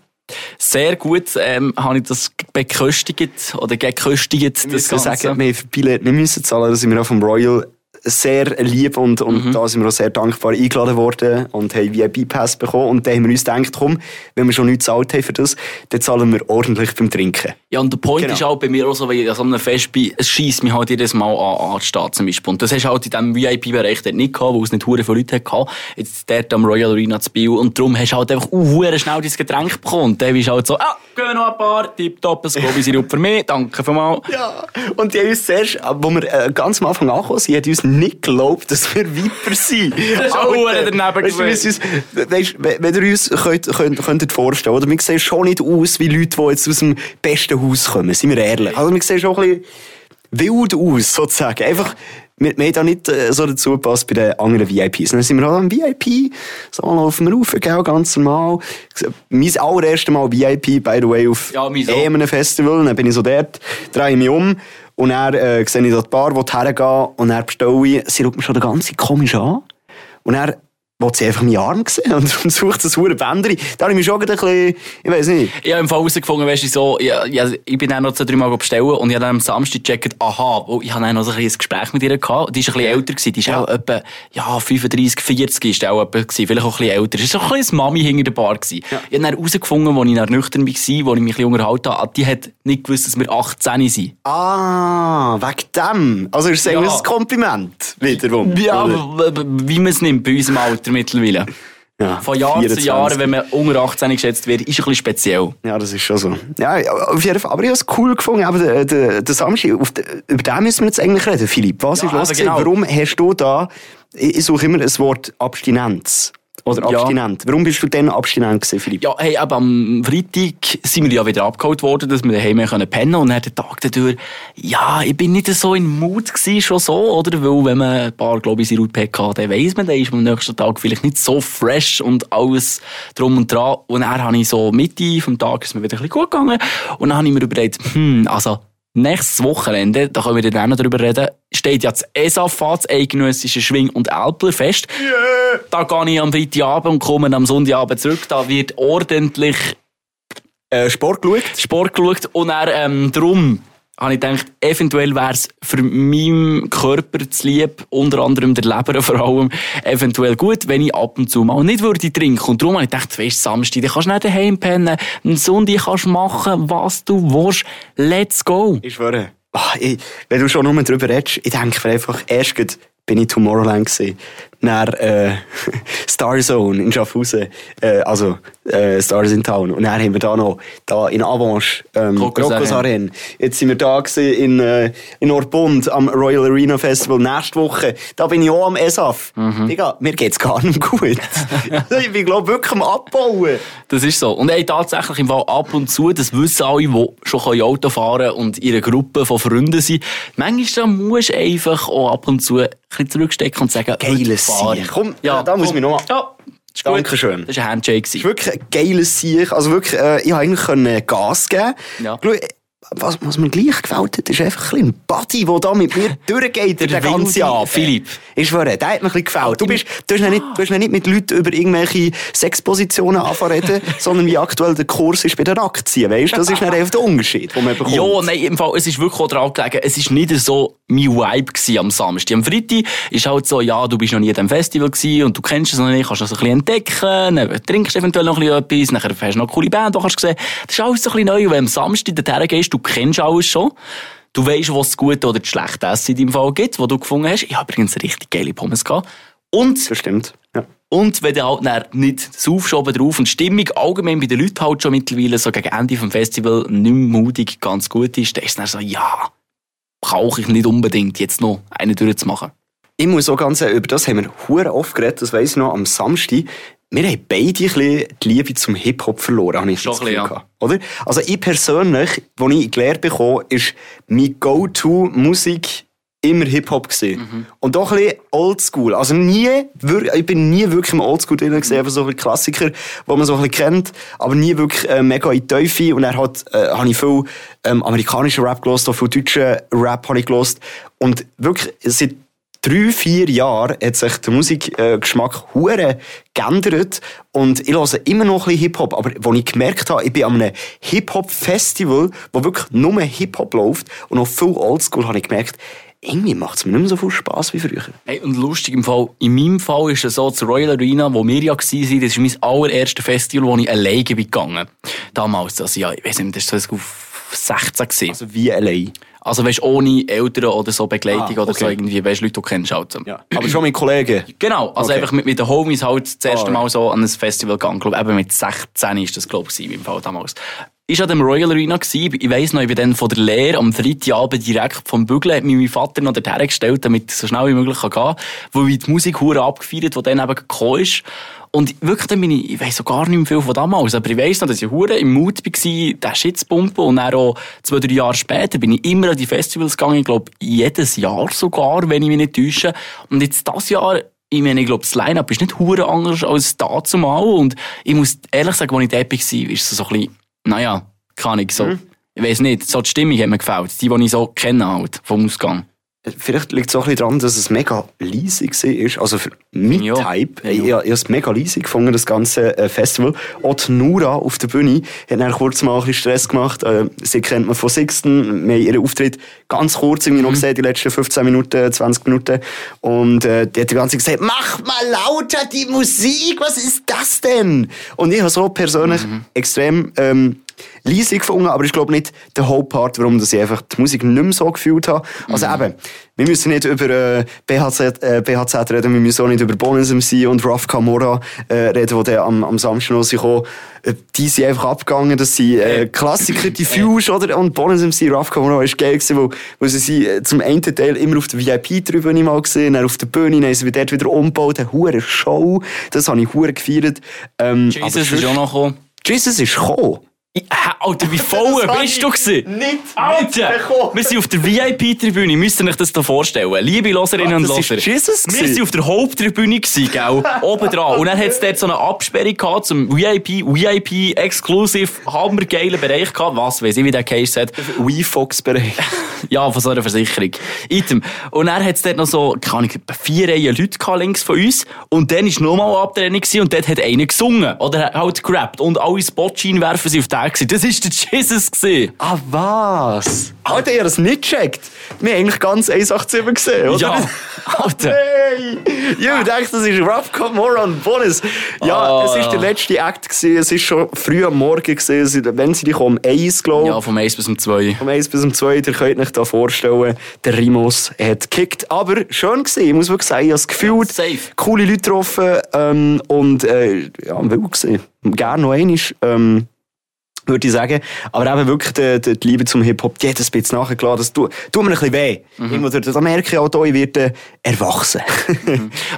[SPEAKER 2] Sehr gut ähm, habe ich das beköstigt oder geköstigt, das Ganze.
[SPEAKER 1] sagen, wir haben für Billett nicht müssen zahlen, da sind wir auch vom Royal sehr lieb und, und
[SPEAKER 2] Mhm.
[SPEAKER 1] da sind wir auch sehr dankbar eingeladen worden und haben VIP-Pass bekommen und dann haben wir uns gedacht, komm, wenn wir schon nichts gezahlt haben für das, dann zahlen wir ordentlich beim Trinken.
[SPEAKER 2] Ja, und der Point
[SPEAKER 1] Genau.
[SPEAKER 2] ist auch bei mir auch so, weil ich an so einem Fest bin, es scheisst mich halt jedes Mal an, anzustehen zum Beispiel. Und das hast du halt in diesem VIP-Bereich nicht gehabt, wo es nicht hure viele Leute hatte. Jetzt dort am Royal Arena zu Biel. Und darum hast du halt einfach uh, schnell dein Getränk bekommen. Und dann bist du halt so, ah, gehen wir noch ein paar, tipptopp, Globi Sirup für mich, danke vielmals.
[SPEAKER 1] Ja, und die haben uns zuerst, wo wir äh, ganz am Anfang angekommen sind, uns nicht geglaubt, dass wir Viper sind. *laughs*
[SPEAKER 2] Das ist auch daneben
[SPEAKER 1] weißt weisst, wenn ihr uns könnt, könnt, könntet vorstellen, oder? Wir sehen schon nicht aus wie Leute, die jetzt aus dem besten Haus kommen, sind wir ehrlich. Also wir sehen schon ein bisschen wild aus, sozusagen. Einfach, wir, wir haben da nicht äh, so dazu gepasst bei den anderen VIPs. Dann sind wir auch am VIP, so laufen wir rauf, gell, ganz normal. Mein allererstes Mal VIP, by the way, auf
[SPEAKER 2] Ja,
[SPEAKER 1] einem Festival. Dann bin ich so dort, drehe mich um und dann äh, sehe ich die Bar, wo ich hergehe und dann bestelle ich. Sie schaut mich schon den ganzen komisch an. Und dann will sie einfach meinen Arm sehen und, und sucht das hure Bändchen. Da habe ich mich schon ein bisschen, ich weiß nicht.
[SPEAKER 2] Ich habe im Fall herausgefunden, weißt du, so, ja, ja, ich bin dann noch zwei, drei Mal bestellen und ich habe dann am Samstag gecheckt, aha, oh, ich habe dann noch so ein, ein Gespräch mit ihr gehabt. Die ist ein bisschen älter gewesen. Die ist
[SPEAKER 1] Ja.
[SPEAKER 2] auch etwa, ja, 35, 40 ist auch etwa gewesen. Vielleicht auch ein bisschen älter. Es war so ein bisschen Mami hinter der Bar gewesen. Ich habe dann herausgefunden, als ich dann nüchtern war, wo ich mich ein bisschen unterhalten habe, die hat nicht gewusst, dass wir 18 sind.
[SPEAKER 1] Ah, wegen dem. Also ist es
[SPEAKER 2] Ja.
[SPEAKER 1] ein Kompliment wiederum.
[SPEAKER 2] Ja,
[SPEAKER 1] oder?
[SPEAKER 2] wie man es nimmt bei unserem Alter mittlerweile.
[SPEAKER 1] ja
[SPEAKER 2] Von Jahr zu
[SPEAKER 1] 24.
[SPEAKER 2] Jahr, wenn man unter 18 geschätzt wird, ist ein bisschen speziell.
[SPEAKER 1] Ja, das ist schon so. Ja, auf jeden Fall. Aber ich habe es cool gefunden. Aber der, der, der Samstag, auf den, über den müssen wir jetzt eigentlich reden, Philipp. Was
[SPEAKER 2] Ja,
[SPEAKER 1] ist los? gewesen?
[SPEAKER 2] genau.
[SPEAKER 1] Warum hast du da, ich ich suche immer das Wort Abstinenz. Oder
[SPEAKER 2] Ja.
[SPEAKER 1] Abstinent. Warum bist du denn abstinent gewesen, Philipp?
[SPEAKER 2] Ja, hey, aber am Freitag sind wir ja wieder abgeholt worden, dass wir daheim können pennen und dann der Tag dadurch, ja, ich bin nicht so in Mut gewesen, schon so, oder? Weil, wenn man ein paar, glaube ich, Sirup hat, dann weiss man, dann ist man am nächsten Tag vielleicht nicht so fresh und alles drum und dran. Und dann habe ich so Mitte vom Tag ist mir wieder ein bisschen gut gegangen und dann habe ich mir überlegt, hm, also, Nächstes Wochenende, da können wir dann auch noch drüber reden, steht ja das ESAF an, das Eidgenössische Schwing- und Älplerfest. Da gehe ich am Freitagabend und komme am Sonntagabend zurück. Da wird ordentlich
[SPEAKER 1] Äh, Sport geschaut?
[SPEAKER 2] Sport geschaut und dann, ähm, drum habe ich gedacht, eventuell wäre es für meinen Körper zu lieb, unter anderem der Leber vor allem, eventuell gut, wenn ich ab und zu mal nicht würde trinken. Und darum habe ich gedacht, weisst, Samstag, dann kannst du nicht daheim pennen, am Sonntag kannst du machen, was du willst. Let's go!
[SPEAKER 1] Ich schwöre. Ah, ich, wenn du schon nur drüber redest, ich denke einfach, erst bin ich Tomorrowland gewesen. Dann, äh, *laughs* Starzone in Schaffhausen, äh, also, äh, Stars in Town. Und dann haben wir da noch, da in Avanche, ähm,
[SPEAKER 2] Crocus Arena.
[SPEAKER 1] Jetzt sind wir da in, äh, in Ortbund am Royal Arena Festival. Nächste Woche, da bin ich auch am ESAF. Digga, mir geht's gar nicht gut. *laughs* *laughs* ich bin, glaub wirklich am Abbauen.
[SPEAKER 2] Das ist so. Und ey, tatsächlich im Fall ab und zu, das wissen alle, die schon Auto fahren und ihre Gruppe von Freunden sind. Manchmal musst du einfach auch ab und zu ein bisschen zurückstecken und sagen,
[SPEAKER 1] Geiles Sieg. Komm, da muss ich mich noch
[SPEAKER 2] Ja, ist gut.
[SPEAKER 1] Dankeschön.
[SPEAKER 2] Das war ein Handshake.
[SPEAKER 1] Das ist wirklich ein geiles Sieg. Also wirklich, äh, ich eigentlich können Gas geben
[SPEAKER 2] Ja.
[SPEAKER 1] Äh, was, was mir gleich gefällt hat, ist einfach ein Buddy, der da mit mir *laughs* durchgeht, der,
[SPEAKER 2] Der
[SPEAKER 1] ganze
[SPEAKER 2] wilde
[SPEAKER 1] Abend.
[SPEAKER 2] Philipp.
[SPEAKER 1] Ich schwöre, der hat mir ein bisschen gefällt. Du, bist, du, hast ja nicht, du hast ja nicht mit Leuten über irgendwelche Sexpositionen anfangen reden, *laughs* sondern wie aktuell der Kurs ist bei den Aktien, weißt du? Das ist nicht einfach der Unterschied, den man *laughs* bekommt.
[SPEAKER 2] Ja, nein, im Fall, es ist wirklich auch daran gelegen, es ist nicht so mein Vibe gewesen am Samstag. Am Freitag ist halt so, ja, du bist noch nie an diesem Festival gewesen und du kennst es noch nicht, kannst das ein bisschen entdecken, dann trinkst eventuell noch ein bisschen etwas, nachher hast du noch eine coole Band, die kannst du sehen. Das ist alles so ein bisschen neu, und wenn du am Samstag dorthin gehst, du kennst alles schon. Du weißt, was das gute oder das schlechte Essen in deinem Fall gibt, was du gefunden hast. Ich habe übrigens richtig geile Pommes gehabt. Und
[SPEAKER 1] Das stimmt. Ja.
[SPEAKER 2] und wenn du halt dann nicht saufst oben drauf und die Stimmung allgemein bei den Leuten halt schon mittlerweile so gegen Ende vom Festival nicht mehr mutig ganz gut ist, dann ist es dann so, ja, brauche ich nicht unbedingt jetzt noch einen durchzumachen.
[SPEAKER 1] Ich muss auch ganz ehrlich, über das haben wir hure oft geredet, das weiss ich noch, am Samstag. Wir haben beide ein bisschen die Liebe zum Hip-Hop verloren, habe ich
[SPEAKER 2] Schon
[SPEAKER 1] das Gefühl gehabt. Oder? Also ich persönlich, als ich gelernt bekommen, ist meine Go-To-Musik immer Hip-Hop gewesen.
[SPEAKER 2] Mhm.
[SPEAKER 1] Und doch ein bisschen Oldschool. Also nie, ich bin nie wirklich im Oldschool drin gewesen, einfach so ein Klassiker, die man so ein bisschen kennt, aber nie wirklich äh, mega in die Teufel. Und dann hat, äh, habe ich viel ähm, amerikanischen Rap gelost, auch viel deutschen Rap habe ich gelost. Und wirklich, seit drei, vier Jahren hat sich der Musikgeschmack hure geändert und ich höre immer noch ein bisschen Hip-Hop, aber als ich gemerkt habe, ich bin an einem Hip-Hop-Festival, wo wirklich nur Hip-Hop läuft und noch viel Oldschool, habe ich gemerkt, irgendwie macht es mir nicht mehr so viel Spass wie früher.
[SPEAKER 2] Hey, und lustig im Fall, in meinem Fall ist es so, das Royal Arena, wo wir ja sind, das ist mein allererstes Festival, wo ich alleine bin gegangen. Damals, also ja, ich weiß nicht, das war so auf 16 gewesen.
[SPEAKER 1] Also wie allein.
[SPEAKER 2] Also weißt, ohne Eltern oder so Begleitung
[SPEAKER 1] Ah,
[SPEAKER 2] oder so
[SPEAKER 1] okay.
[SPEAKER 2] irgendwie, weißt, Leute, die du kennst halt.
[SPEAKER 1] Ja. Aber schon mit Kollegen.
[SPEAKER 2] Genau, also
[SPEAKER 1] Okay.
[SPEAKER 2] einfach mit, mit den Homies halt das erste
[SPEAKER 1] Alright.
[SPEAKER 2] Mal so an ein Festival gegangen. Glaube, eben mit 16 ist das, glaube ich, im Fall damals. Ich war an dem Royal Arena. Gewesen. Ich weiss noch, ich bin dann von der Lehre am Freitagabend direkt vom Bügeln, hat mich mein Vater noch dorthin gestellt, damit ich so schnell wie möglich gehen kann, wo ich die Musik hure abgefeiert, die dann eben gekommen ist. Und wirklich, dann bin ich, ich weiss so gar nicht mehr viel von damals, aber ich weiss noch, dass ich hure im Mut war, den Shit zu pumpen. Und dann auch zwei, drei Jahre später bin ich immer an die Festivals gegangen, ich glaube, jedes Jahr sogar, wenn ich mich nicht täusche. Und jetzt das Jahr, ich meine, ich glaube, das Line-Up ist nicht hure anders als da zumal. Und ich muss ehrlich sagen, als ich dort war, ist es so ein bisschen, naja, kann ich so, ich weiss nicht, so die Stimmung hat mir gefällt. Die, die ich so kenne halt, vom Ausgang.
[SPEAKER 1] Vielleicht liegt es auch ein bisschen daran, dass es mega leise war. Also für mein
[SPEAKER 2] Ja.
[SPEAKER 1] Type.
[SPEAKER 2] Ja,
[SPEAKER 1] Ich, ich, habe es mega leise gefunden, das ganze äh, Festival. Auch die Nura auf der Bühne hat dann kurz mal ein bisschen Stress gemacht. Äh, sie kennt man von Sixten. Wir haben ihren Auftritt ganz kurz irgendwie
[SPEAKER 2] Mhm.
[SPEAKER 1] noch gesehen, die letzten 15 Minuten, 20 Minuten. Und äh, die hat die ganze Zeit gesagt, mach mal lauter die Musik, was ist das denn? Und ich habe so persönlich
[SPEAKER 2] Mhm.
[SPEAKER 1] extrem... Ähm, leise gefunden, aber ich glaube nicht der Hauptpart, warum dass ich einfach die Musik nicht mehr so gefühlt habe. Also
[SPEAKER 2] Mhm.
[SPEAKER 1] eben, wir müssen nicht über äh, BHZ, äh, BHZ reden, wir müssen auch nicht über Bonus MC und Raf Camora äh, reden, die dann am, am Samstag gekommen. Äh, Die sind einfach abgegangen, das sind äh, Klassiker, Diffuse, oder? Und Bonus MC, Raf Camora war geil gewesen, wo, wo sie sind, äh, zum einen Teil immer auf der VIP-Tribüne mal gesehen, dann auf der Bühne, dann haben sie dort wieder umgebaut, eine hure Show, das habe ich hure gefeiert. Ähm,
[SPEAKER 2] Jesus ist auch noch gekommen.
[SPEAKER 1] Jesus ist gekommen.
[SPEAKER 2] Alter, wie voll
[SPEAKER 1] Das
[SPEAKER 2] bist du gewesen?
[SPEAKER 1] nicht
[SPEAKER 2] Alter, wir sind auf der VIP-Tribüne, müsst ihr euch das da vorstellen. Liebe Hörerinnen und
[SPEAKER 1] ist Jesus
[SPEAKER 2] Wir sind auf der Haupttribüne gewesen, gell? *laughs* Oben dran. Und dann hat es dort so eine Absperrung gehabt zum VIP, VIP, Exclusive, hammergeilen Bereich gehabt. Was weiss ich, wie der Case hat.
[SPEAKER 1] WeFox-Bereich. *laughs*
[SPEAKER 2] Ja, von so einer Versicherung. Item. Und dann hat es dort noch so, keine Ahnung, vier Reihen Leute gehabt links von uns. Und dann war nochmal eine Abtrennung und dort hat einer gesungen. Oder hat halt gerappt. Und alle Spotscheinwerfer sind auf den gewesen. Das war der Jesus gewesen.
[SPEAKER 1] Ah, was? Alter, ihr habt das nicht gecheckt. Wir haben eigentlich ganz 187 gesehen, oder?
[SPEAKER 2] Ja, *laughs* Alter.
[SPEAKER 1] Hey! Ja, ich dachte, das ist Rap Camora und Bonus. Ja,
[SPEAKER 2] Ah,
[SPEAKER 1] es war der letzte Act. Gewesen. Es war schon früh am Morgen. Gewesen. Wenn sie dich um 1, glaube
[SPEAKER 2] Ja, vom 1 bis um 2.
[SPEAKER 1] Vom 1 bis um 2, ihr könnt euch da vorstellen, der Rimos hat gekickt. Aber schön gesehen, ich muss wirklich sagen, ich habe es gefühlt.
[SPEAKER 2] Safe.
[SPEAKER 1] Coole Leute getroffen ähm, und äh, ja, wild gesehen. Gerne noch einmal. Ähm, würde ich sagen. Aber eben wirklich die, die, die Liebe zum Hip-Hop, die hat ein bisschen nachgelassen. Das tut, tut mir ein bisschen weh.
[SPEAKER 2] Mhm.
[SPEAKER 1] Irgendwo da merke ich auch, da, ich werde erwachsen.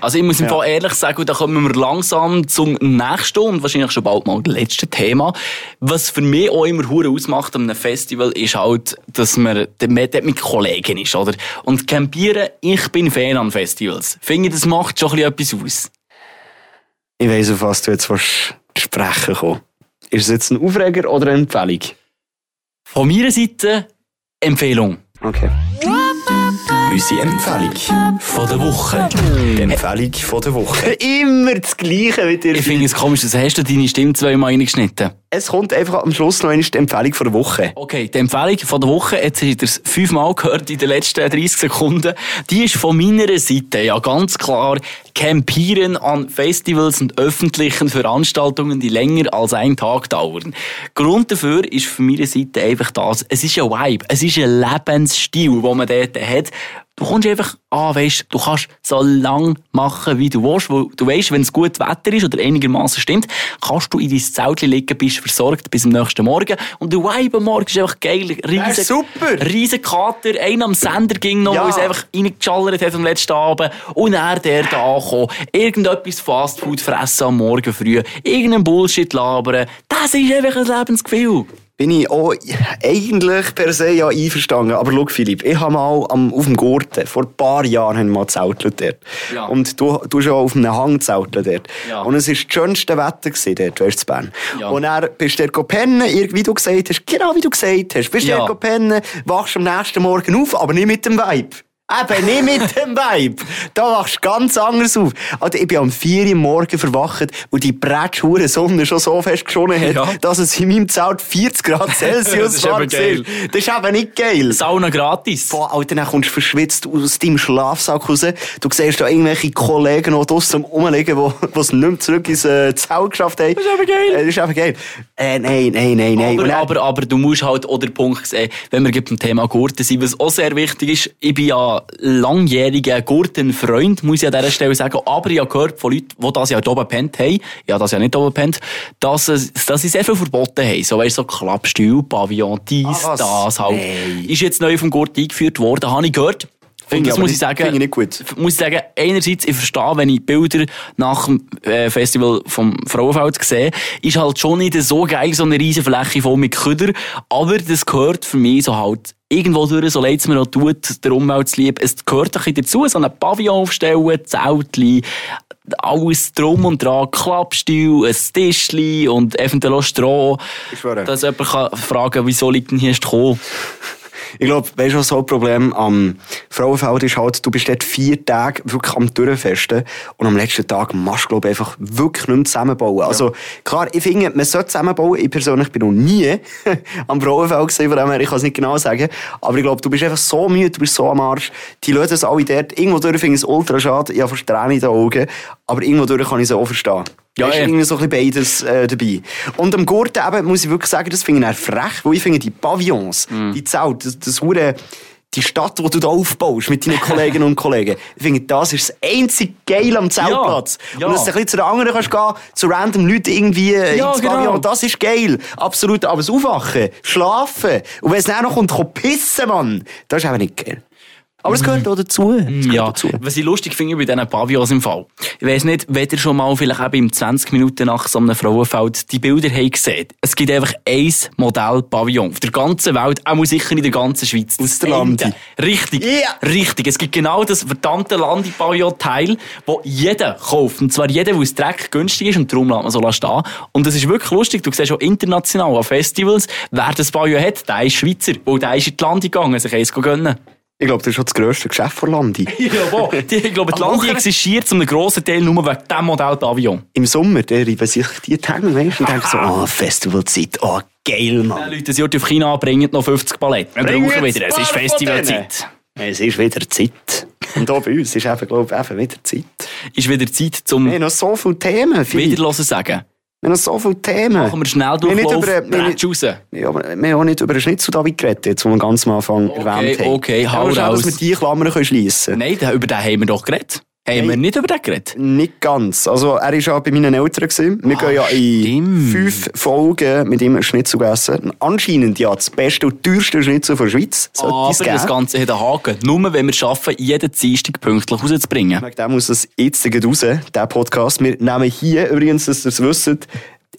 [SPEAKER 2] Also ich muss im Fall ehrlich sagen, da kommen wir langsam zum nächsten und wahrscheinlich schon bald mal letzten Thema. Was für mich auch immer hure ausmacht an einem Festival, ist halt, dass man dort mit Kollegen ist, oder? Und campieren, ich bin Fan an Festivals. Finde ich, das macht schon ein bisschen etwas aus.
[SPEAKER 1] ich weiss, auf was du jetzt sprechen kommen. Ist es jetzt ein Aufreger oder eine Empfehlung?
[SPEAKER 2] Von meiner Seite, Empfehlung.
[SPEAKER 1] Okay. Unsere Empfehlung
[SPEAKER 2] Von der Woche.
[SPEAKER 1] Die Empfehlung von der Woche. Immer das Gleiche mit dir.
[SPEAKER 2] Ich finde es komisch, dass hast du deine Stimme zweimal reingeschnitten.
[SPEAKER 1] Es kommt einfach am Schluss noch die Empfehlung von der Woche.
[SPEAKER 2] Okay, die Empfehlung von der Woche, jetzt habt ihr es fünfmal gehört in den letzten 30 Sekunden, die ist von meiner Seite ja ganz klar Campieren an Festivals und öffentlichen Veranstaltungen, die länger als einen Tag dauern. Grund dafür ist von meiner Seite einfach das, es ist ein Vibe, es ist ein Lebensstil, den man dort hat. Du kommst einfach an, weisst, du kannst so lang machen, wie du willst, weil du weisst, wenn es gut Wetter ist oder einigermaßen stimmt, kannst du in dein Zelt liegen, bist versorgt bis am nächsten Morgen und der Vibe am Morgen ist einfach geil. Riesen,
[SPEAKER 1] super.
[SPEAKER 2] Riesen Kater, einer am Sender ging noch,
[SPEAKER 1] Ja.
[SPEAKER 2] weil es einfach reingeschallert hat am letzten Abend und er der da angekommen, irgendetwas Fastfood fressen am Morgen früh, irgendeinen Bullshit labern, das ist einfach ein Lebensgefühl.
[SPEAKER 1] Bin ich auch eigentlich per se ja einverstanden. Aber schau, Philipp, ich habe mal am, auf dem Gurten, vor ein paar Jahren, haben wir mal zeltet dort.
[SPEAKER 2] Ja.
[SPEAKER 1] Und du, du hast ja auf einem Hang zeltet dort.
[SPEAKER 2] Ja.
[SPEAKER 1] Und es war das schönste Wetter gewesen dort, weißt du, Bern.
[SPEAKER 2] Ja.
[SPEAKER 1] Und dann bist du dort pennen, wie du gesagt hast, genau wie du gesagt hast. Bist
[SPEAKER 2] Ja.
[SPEAKER 1] dort pennen, wachst am nächsten Morgen auf, aber nicht mit dem Vibe. Eben, nicht mit dem Vibe. Da wachst du ganz anders auf. Also, ich bin am 4 Uhr morgen verwacht, wo die bretschhure Sonne schon so fest geschonnen hat,
[SPEAKER 2] Ja.
[SPEAKER 1] dass es in meinem Zelt 40 Grad *laughs* Celsius
[SPEAKER 2] Das ist
[SPEAKER 1] war.
[SPEAKER 2] eben geil.
[SPEAKER 1] Das ist eben nicht geil.
[SPEAKER 2] Sauna gratis.
[SPEAKER 1] Boah, Alter, dann kommst du verschwitzt aus deinem Schlafsack raus. Du siehst da irgendwelche Kollegen noch draussen rumliegen, die es nicht mehr zurück ins äh, Zelt geschafft haben. Das
[SPEAKER 2] ist eben geil.
[SPEAKER 1] Äh, das ist eben geil. Äh, nein, nein, nein, nein.
[SPEAKER 2] Aber,
[SPEAKER 1] dann-
[SPEAKER 2] aber, aber du musst halt auch den Punkt sehen, wenn wir beim Thema Gurten sind, was auch sehr wichtig ist, ich bin ja langjähriger Gurtenfreund, muss ich an dieser Stelle sagen, aber ich habe gehört von Leuten, die das ja hier oben gepennt haben, ja, das ja nicht oben gepennt, dass, dass sie sehr viel verboten haben. So, weißt du, so Klappstuhl, Pavillon, dies,
[SPEAKER 1] Ah,
[SPEAKER 2] das halt.
[SPEAKER 1] Nein.
[SPEAKER 2] Ist jetzt neu vom Gurt eingeführt worden, habe ich gehört. Und das muss
[SPEAKER 1] nicht-
[SPEAKER 2] ich sagen,
[SPEAKER 1] finde ich nicht gut.
[SPEAKER 2] muss ich sagen, einerseits, ich verstehe, wenn ich Bilder nach dem äh, Festival vom Frauenfeld sehe, ist halt schon nicht so geil, so eine riesen Fläche voll mit Köder, aber das gehört für mich so halt irgendwo durch, so leid es mir auch tut, der Umwelt zu lieb, es gehört ein bisschen dazu, so einen Pavillon aufstellen, Zeltli, alles drum und dran, Klappstuhl, ein Tischli und eventuell auch Stroh. Dass jemand kann fragen wieso liegt denn hier Stroh?
[SPEAKER 1] Ich glaube, weißt du, so ein Problem am Frauenfeld ist halt, du bist dort vier Tage wirklich am Durchfesten und am letzten Tag machst du, glaube ich, einfach wirklich nicht mehr zusammenbauen. Also, klar, ich finde, man sollte zusammenbauen. Ich persönlich bin noch nie *laughs* am Frauenfeld gesehen, von dem her, ich kann es nicht genau sagen. Aber ich glaube, du bist einfach so müde, du bist so am Arsch. Die lösen es alle dort. Irgendwo durch finde ich es ultra schade. Ich habe fast Tränen in den Augen. Aber irgendwo durch kann ich es auch verstehen. Ja, ist
[SPEAKER 2] ja.
[SPEAKER 1] irgendwie so ein bisschen beides äh, dabei. Und am Gurten eben, muss ich wirklich sagen, das finde ich eher frech, weil ich finde, die Pavillons, die Zelt, das, das hure die Stadt, die du da aufbaust mit deinen Kolleginnen und Kollegen, *laughs* ich finde, das ist das einzige Geil am Zeltplatz.
[SPEAKER 2] Ja.
[SPEAKER 1] Und dass du ein bisschen zu den anderen kannst gehen, zu random Leuten irgendwie äh,
[SPEAKER 2] Ja,
[SPEAKER 1] ins
[SPEAKER 2] genau.
[SPEAKER 1] Pavillon, das ist geil. Absolut. Aber das Aufwachen, Schlafen und wenn es dann noch kommt, kommt pissen, Mann, das ist eben nicht geil. Aber es gehört auch dazu. Es gehört
[SPEAKER 2] Ja,
[SPEAKER 1] dazu.
[SPEAKER 2] was ich lustig finde bei diesen Pavillons im Fall. Ich weiss nicht, wenn ihr schon mal vielleicht eben im 20 Minuten nach so einem Frauenfeld die Bilder habt gesehen. Es gibt einfach ein Modell Pavillon auf der ganzen Welt, auch sicher in der ganzen Schweiz.
[SPEAKER 1] Aus der Landi.
[SPEAKER 2] eine. Richtig.
[SPEAKER 1] Ja.
[SPEAKER 2] Richtig. Es gibt genau das verdammte Landi-Pavillon-Teil, wo jeder kauft. Und zwar jeder, weil es dreck günstig ist und darum lässt man so stehen. Und das ist wirklich lustig. Du siehst auch international an Festivals, wer das Pavillon hat, der ist Schweizer. Weil der ist in die Landi gegangen, sich eins gönnen.
[SPEAKER 1] Ich glaube, das ist schon das grösste Geschäft von Landi. *laughs*
[SPEAKER 2] Die, ich glaube, die *laughs*
[SPEAKER 1] Am
[SPEAKER 2] Landi existiert zum grossen Teil nur wegen diesem Modell Pavillon.
[SPEAKER 1] Im Sommer, der reiben sich die du, und denken so, oh, Festivalzeit, oh, geil,
[SPEAKER 2] Die
[SPEAKER 1] Mann.
[SPEAKER 2] Leute sind auf China, bringen noch 50 Paletten. Wir brauchen wieder, es ist Festivalzeit.
[SPEAKER 1] Es ist wieder Zeit. Und auch bei uns ist eben, glaube ich, eben wieder Zeit.
[SPEAKER 2] Ist wieder Zeit
[SPEAKER 1] Wir
[SPEAKER 2] zum
[SPEAKER 1] haben noch so viele Themen.
[SPEAKER 2] Wiederhören sagen.
[SPEAKER 1] Wir haben so viele Themen.
[SPEAKER 2] Machen wir schnell Durchlauf,
[SPEAKER 1] über- wir
[SPEAKER 2] raus.
[SPEAKER 1] Ja, aber wir haben nicht über den Schnitzel David geredet, jetzt, wo wir ganz am Anfang erwähnt haben.
[SPEAKER 2] okay, hau
[SPEAKER 1] ja,
[SPEAKER 2] raus.
[SPEAKER 1] dass wir die Klammern können schliessen
[SPEAKER 2] Nein, den- über den haben wir doch geredet. Haben wir nicht über den geredet?
[SPEAKER 1] Nicht ganz. Also, er war ja bei meinen Eltern. Gewesen. Wir gehen ja in
[SPEAKER 2] stimmt.
[SPEAKER 1] fünf Folgen mit ihm Schnitzel essen. Anscheinend ja das beste und teuerste Schnitzel der Schweiz. Sollte
[SPEAKER 2] Aber das
[SPEAKER 1] geben.
[SPEAKER 2] Ganze hat einen Haken. Nur wenn wir es schaffen, jeden Dienstag pünktlich rauszubringen.
[SPEAKER 1] Wegen dem muss es jetzt raus, der Podcast. Wir nehmen hier übrigens, dass ihr es wisst,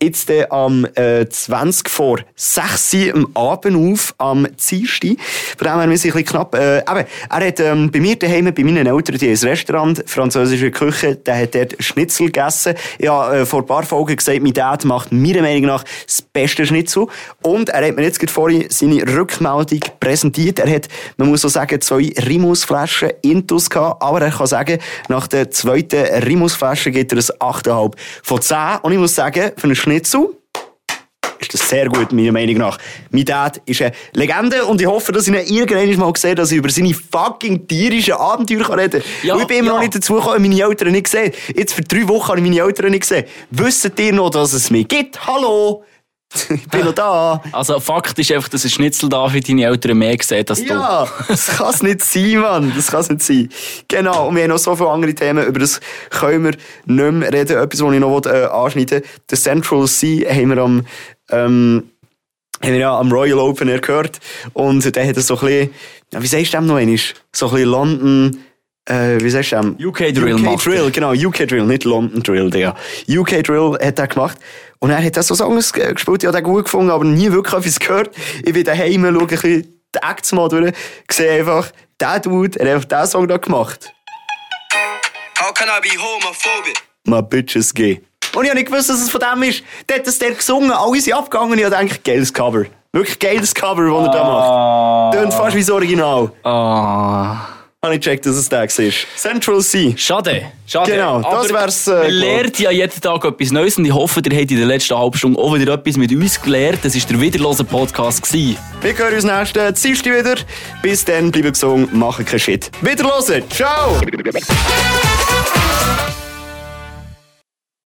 [SPEAKER 1] jetzt äh, am äh, 20 vor 6 Uhr am Abend auf, am Dienstag. Von dem her, ein bisschen knapp. Äh, eben, er hat ähm, bei mir daheim, bei meinen Eltern, die ein Restaurant, französische Küche, der hat dort Schnitzel gegessen. Ich habe äh, vor ein paar Folgen gesagt, mein Dad macht meiner Meinung nach das beste Schnitzel. Und er hat mir jetzt gerade vorhin seine Rückmeldung präsentiert. Er hat, man muss so sagen, zwei Rimusflaschen Intus gehabt, aber er kann sagen, nach der zweiten Rimusflasche gibt er ein 8,5 von 10. Und ich muss sagen, für einen Schnitzel ist das sehr gut, meiner Meinung nach. Mein Dad ist eine Legende und ich hoffe, dass ich ihn irgendwann mal sehe, dass ich über seine fucking tierischen Abenteuer reden kann.
[SPEAKER 2] Ja,
[SPEAKER 1] Und ich bin immer
[SPEAKER 2] ja.
[SPEAKER 1] noch nicht dazu gekommen, meine Eltern nicht gesehen. Jetzt für drei Wochen habe ich meine Eltern nicht gesehen. Wisst ihr noch, dass es mich gibt? Hallo? *laughs* ich bin noch da.
[SPEAKER 2] Also, Fakt ist einfach, dass ein Schnitzel da für deine Eltern mehr sieht als du.
[SPEAKER 1] Ja, das kann es nicht sein, Mann. Das kann es nicht sein. Genau, und wir haben noch so viele andere Themen, über das können wir nicht mehr reden. Etwas, was ich noch äh, anschneiden will. Der Central Sea haben wir am, ähm, haben wir ja am Royal Open Air gehört. Und der hat so ein bisschen, wie sagst du dem noch einmal? So ein bisschen London, äh, wie sagst du dem?
[SPEAKER 2] UK Drill
[SPEAKER 1] UK. Drill, genau, UK Drill, nicht London Drill, Digga. UK Drill hat er gemacht. Und er hat auch so Songs ge- gespielt, ich habe den gut gefunden, aber nie wirklich etwas gehört. Ich bin daheim, schaue ein bisschen die Acts mal durch, sehe einfach, der Dude hat einfach diesen Song da gemacht.
[SPEAKER 3] How can I be homophobic?
[SPEAKER 1] My Bitches Gay. Und ich habe nicht gewusst, dass es von dem ist. Der hat das der gesungen, alle sind abgegangen und ich habe gedacht, geiles Cover. Wirklich geiles Cover, das er da macht. Tönt fast wie das Original.
[SPEAKER 2] Ah.
[SPEAKER 1] Habe ich gecheckt, dass es der war. Central Sea.
[SPEAKER 2] Schade. Schade.
[SPEAKER 1] Genau, das
[SPEAKER 2] Aber
[SPEAKER 1] wär's, äh,
[SPEAKER 2] Man lernt ja jeden Tag etwas Neues und ich hoffe, ihr habt in der letzten halben Stunde auch wieder etwas mit uns gelernt. Das war der Wiederlosen Podcast. gewesen.
[SPEAKER 1] Wir hören uns nächsten Dienstag wieder. Bis dann, bleiben gesund, machen keinen Shit. Wieder hören. Ciao!